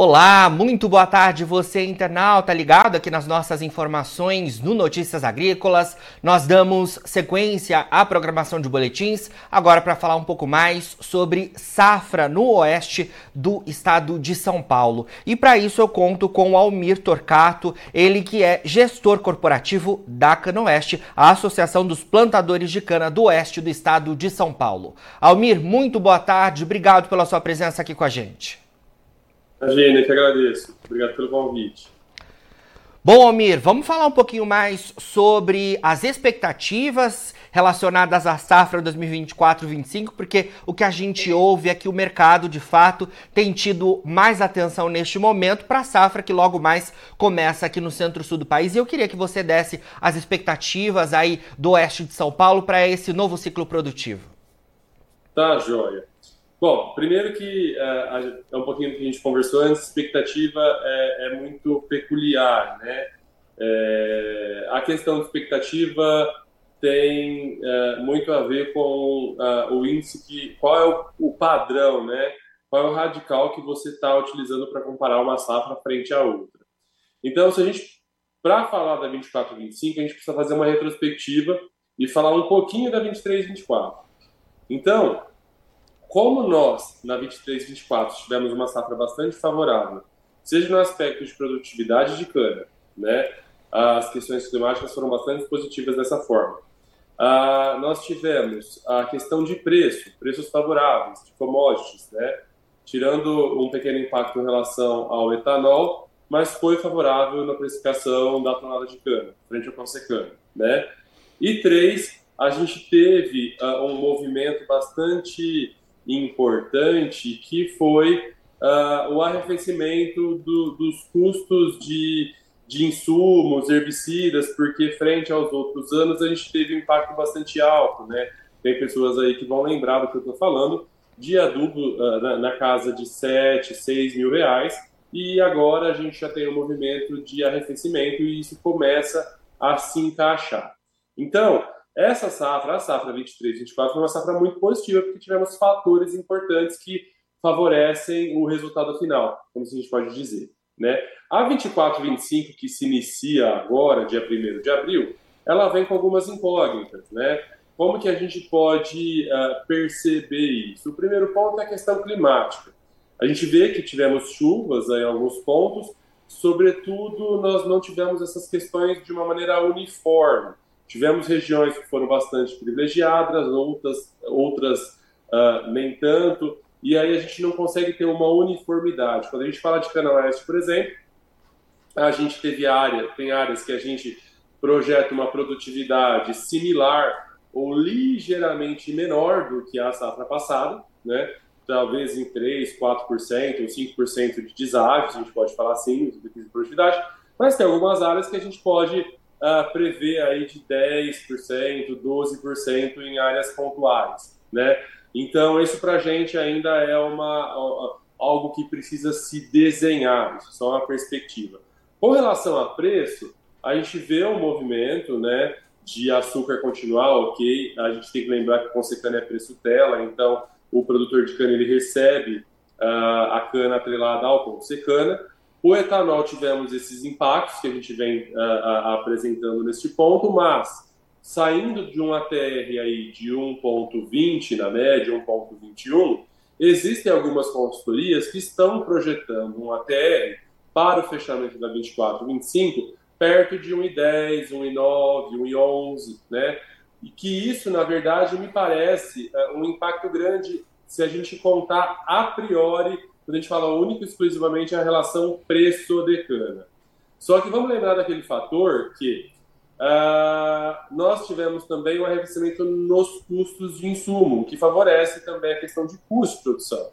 Olá, muito boa tarde você internauta ligado aqui nas nossas informações no Notícias Agrícolas. Nós damos sequência à programação de boletins agora para falar um pouco mais sobre safra no oeste do estado de São Paulo. E para isso eu conto com o Almir Torcato, ele que é gestor corporativo da Cana Oeste, a Associação dos Plantadores de Cana do Oeste do estado de São Paulo. Almir, muito boa tarde, obrigado pela sua presença aqui com a gente. Imagina, que agradeço. Obrigado pelo convite. Bom, Almir, vamos falar um pouquinho mais sobre as expectativas relacionadas à safra 2024-25, porque o que a gente ouve é que o mercado, de fato, tem tido mais atenção neste momento para a safra que logo mais começa aqui no centro-sul do país. E eu queria que você desse as expectativas aí do oeste de São Paulo para esse novo ciclo produtivo. Tá, joia. Bom, primeiro que é, é um pouquinho do que a gente conversou antes, expectativa é, é muito peculiar, né? É, a questão de expectativa tem é, muito a ver com uh, o índice que qual é o, o, padrão, né? Qual é o radical que você está utilizando para comparar uma safra frente à outra. Então, se a gente para falar da 24 25, a gente precisa fazer uma retrospectiva e falar um pouquinho da 23 24. Então, como nós, na 23-24, tivemos uma safra bastante favorável, seja no aspecto de produtividade de cana, né, as questões climáticas foram bastante positivas dessa forma. Ah, nós tivemos a questão de preço, preços favoráveis de commodities, né, tirando um pequeno impacto em relação ao etanol, mas foi favorável na precificação da tonelada de cana, frente ao consecano, né. E três, a gente teve uh, um movimento bastante importante, que foi uh, o arrefecimento do, dos custos de, de insumos, herbicidas, porque frente aos outros anos a gente teve um impacto bastante alto, né? Tem pessoas aí que vão lembrar do que eu estou falando, de adubo uh, na, na, casa de 7, 6 mil reais, e agora a gente já tem um movimento de arrefecimento e isso começa a se encaixar. Então, essa safra, a safra 23, 24, foi uma safra muito positiva, porque tivemos fatores importantes que favorecem o resultado final, como a gente pode dizer. Né? A 24, 25, que se inicia agora, dia 1 de abril, ela vem com algumas incógnitas. Né? Como que a gente pode uh, perceber isso? O primeiro ponto é a questão climática. A gente vê que tivemos chuvas em alguns pontos, sobretudo nós não tivemos essas questões de uma maneira uniforme. Tivemos regiões que foram bastante privilegiadas, outras, outras uh, nem tanto, e aí a gente não consegue ter uma uniformidade. Quando a gente fala de Cana Oeste, por exemplo, a gente teve área, tem áreas que a gente projeta uma produtividade similar ou ligeiramente menor do que a safra passada, né? talvez em 3, 4% ou 5% de deságio, a gente pode falar assim, de produtividade, mas tem algumas áreas que a gente pode uh, prevê aí de 10%, 12% em áreas pontuais, né? Então, isso para a gente ainda é uma, algo que precisa se desenhar, isso é só uma perspectiva. Com relação a preço, a gente vê um movimento, né, de açúcar continuar, ok, a gente tem que lembrar que consecana é preço tela, então o produtor de cana ele recebe uh, a cana atrelada ao consecana, o etanol tivemos esses impactos que a gente vem uh, uh, apresentando neste ponto, mas saindo de um ATR aí de 1.20 na média, 1.21, existem algumas consultorias que estão projetando um ATR para o fechamento da 24, 25 perto de 1,10, 1,9, 1,11, né? E que isso, na verdade, me parece uh, um impacto grande se a gente contar a priori quando a gente fala único e exclusivamente a relação preço de cana. Só que vamos lembrar daquele fator que uh, nós tivemos também um arrefecimento nos custos de insumo, que favorece também a questão de custo de produção.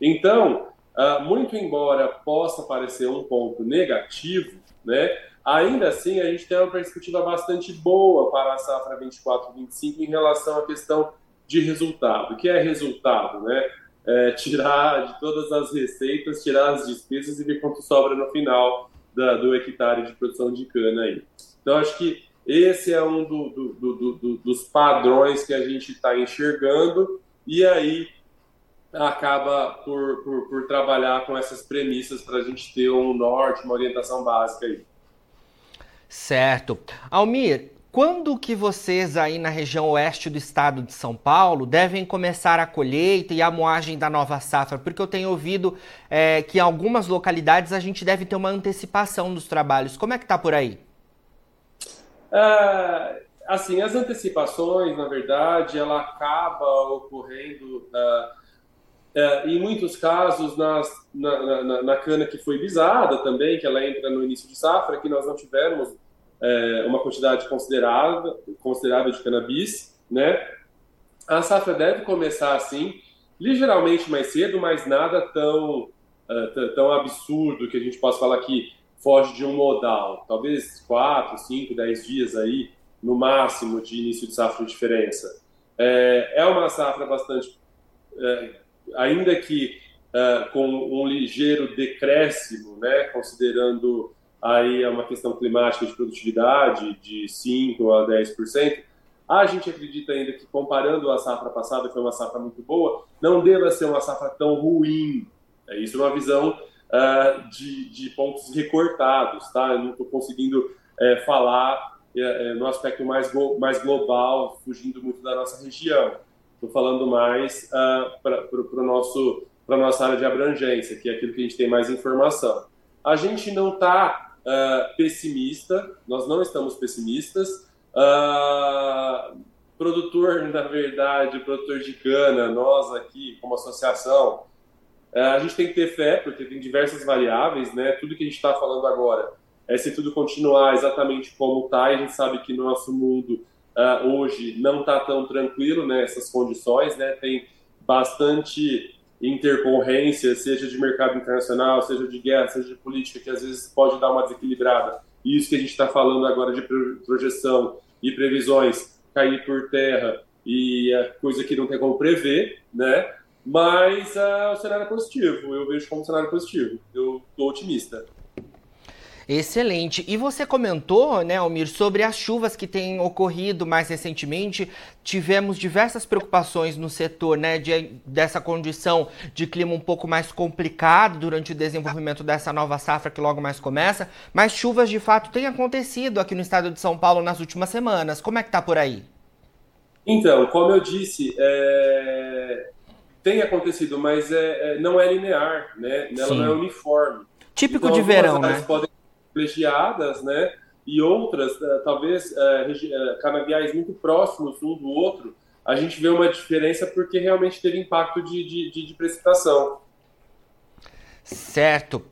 Então, uh, muito embora possa parecer um ponto negativo, né, ainda assim a gente tem uma perspectiva bastante boa para a safra 24-25 em relação à questão de resultado. O que é resultado? Né? É, tirar de todas as receitas, tirar as despesas e ver quanto sobra no final da, do hectare de produção de cana aí. Então, acho que esse é um do, do, do, dos padrões que a gente está enxergando, e aí acaba por, por, por trabalhar com essas premissas para a gente ter um norte, uma orientação básica aí. Certo. Almir, quando que vocês aí na região oeste do estado de São Paulo devem começar a colheita e a moagem da nova safra? Porque eu tenho ouvido é, que em algumas localidades a gente deve ter uma antecipação dos trabalhos. Como é que está por aí? É, assim, as antecipações, na verdade, ela acaba ocorrendo uh, uh, em muitos casos nas, na, na, na, cana que foi visada também, que ela entra no início de safra, que nós não tivemos uh, uma quantidade considerável, considerável de cannabis, né? A safra deve começar assim, ligeiramente mais cedo, mas nada tão, tão absurdo que a gente possa falar que foge de um modal. Talvez 4, 5, 10 dias aí, no máximo, de início de safra de diferença. É, é uma safra bastante, é, ainda que é, com um ligeiro decréscimo, né, considerando aí uma questão climática de produtividade de 5 a 10%, a gente acredita ainda que, comparando a safra passada, que foi uma safra muito boa, não deva ser uma safra tão ruim. É isso é uma visão uh, de, de, pontos recortados, tá? Eu não estou conseguindo é, falar é, no aspecto mais, mais global, fugindo muito da nossa região. Estou falando mais uh, para para nossa área de abrangência, que é aquilo que a gente tem mais informação. A gente não está uh, pessimista, nós não estamos pessimistas. Uh, produtor, na verdade, produtor de cana, nós aqui como associação, é, a gente tem que ter fé, porque tem diversas variáveis, né? Tudo que a gente está falando agora, é se tudo continuar exatamente como está, a gente sabe que no nosso mundo uh, hoje não está tão tranquilo, né? Essas condições, né? Tem bastante intercorrência, seja de mercado internacional, seja de guerra, seja de política, que às vezes pode dar uma desequilibrada. E isso que a gente está falando agora de projeção e previsões cair por terra e é coisa que não tem como prever, né? Mas uh, o cenário é positivo, eu vejo como um cenário positivo. Eu estou otimista. Excelente. E você comentou, né, Almir, sobre as chuvas que têm ocorrido mais recentemente. Tivemos diversas preocupações no setor, né, de, dessa condição de clima um pouco mais complicado durante o desenvolvimento dessa nova safra que logo mais começa. Mas chuvas de fato têm acontecido aqui no estado de São Paulo nas últimas semanas. Como é que tá por aí? Então, como eu disse, é tem acontecido, mas é, é, não é linear, né? Ela Sim. não é uniforme. Típico então, de verão, né? podem privilegiadas, né? E outras, uh, talvez, uh, canaviais muito próximos um do outro, a gente vê uma diferença porque realmente teve impacto de, de, de, de precipitação. Certo.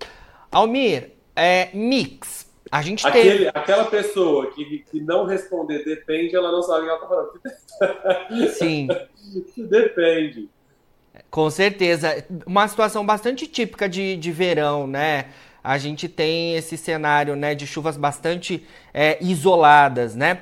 Almir, é, mix. A gente Aquele, teve... Aquela pessoa que, que não responder depende, ela não sabe o que ela está falando. Sim. depende. Com certeza. Uma situação bastante típica de, de verão, né? A gente tem esse cenário né, de chuvas bastante é, isoladas, né?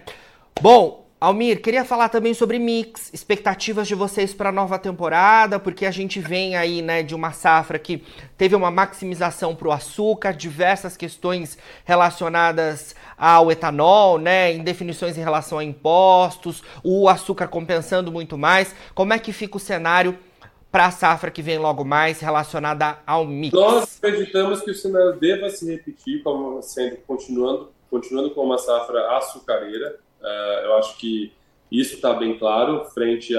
Bom, Almir, queria falar também sobre mix, expectativas de vocês para a nova temporada, porque a gente vem aí, né, de uma safra que teve uma maximização para o açúcar, diversas questões relacionadas ao etanol, né, indefinições em relação a impostos, o açúcar compensando muito mais. Como é que fica o cenário para a safra que vem logo mais relacionada ao mix? Nós acreditamos que o cenário deva se repetir, como sendo continuando, continuando com uma safra açucareira. Uh, eu acho que isso está bem claro frente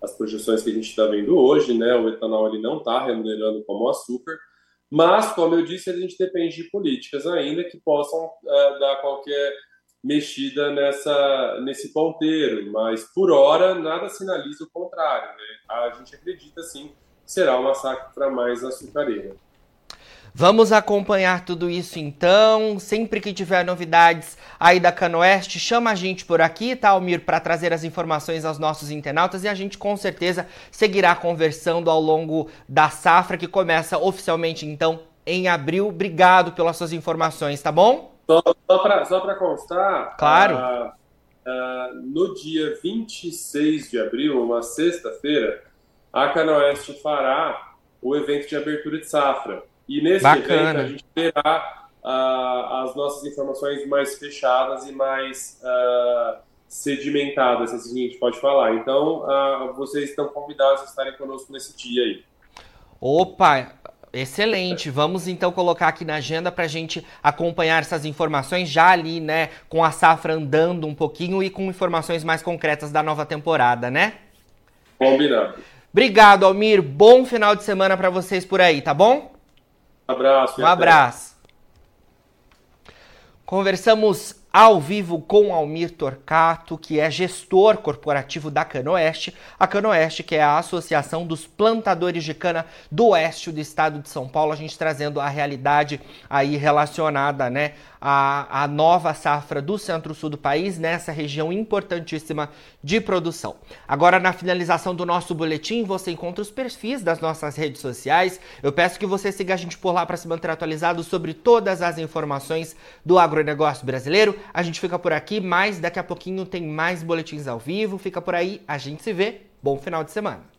às projeções que a gente está vendo hoje, né? O etanol ele não está remunerando como açúcar, mas como eu disse, a gente depende de políticas ainda que possam uh, dar qualquer mexida nessa, nesse ponteiro, mas por hora nada sinaliza o contrário. Né? A gente acredita sim que será uma safra mais açucareira. Vamos acompanhar tudo isso então. Sempre que tiver novidades aí da Canoeste, chama a gente por aqui, tá, Almir, para trazer as informações aos nossos internautas e a gente com certeza seguirá conversando ao longo da safra que começa oficialmente então em abril. Obrigado pelas suas informações, tá bom? Só, só para constar, claro. Uh, uh, no dia 26 de abril, uma sexta-feira, a Canoeste fará o evento de abertura de safra. E nesse Bacana. evento a gente terá uh, as nossas informações mais fechadas e mais sedimentada, se assim a gente pode falar. Então, uh, vocês estão convidados a estarem conosco nesse dia aí. Opa, Excelente. Vamos então colocar aqui na agenda para a gente acompanhar essas informações já ali, né, com a safra andando um pouquinho e com informações mais concretas da nova temporada, né? Combinado. Obrigado, Almir. Bom final de semana para vocês por aí, tá bom? Um abraço. Um abraço. Conversamos ao vivo com Almir Torcato, que é gestor corporativo da Canoeste. A Canoeste, que é a Associação dos Plantadores de Cana do Oeste do Estado de São Paulo, a gente trazendo a realidade aí relacionada, né, à, à nova safra do centro-sul do país, nessa região importantíssima de produção. Agora, na finalização do nosso boletim, você encontra os perfis das nossas redes sociais. Eu peço que você siga a gente por lá para se manter atualizado sobre todas as informações do agronegócio brasileiro. A gente fica por aqui, mas daqui a pouquinho tem mais boletins ao vivo. Fica por aí, a gente se vê. Bom final de semana.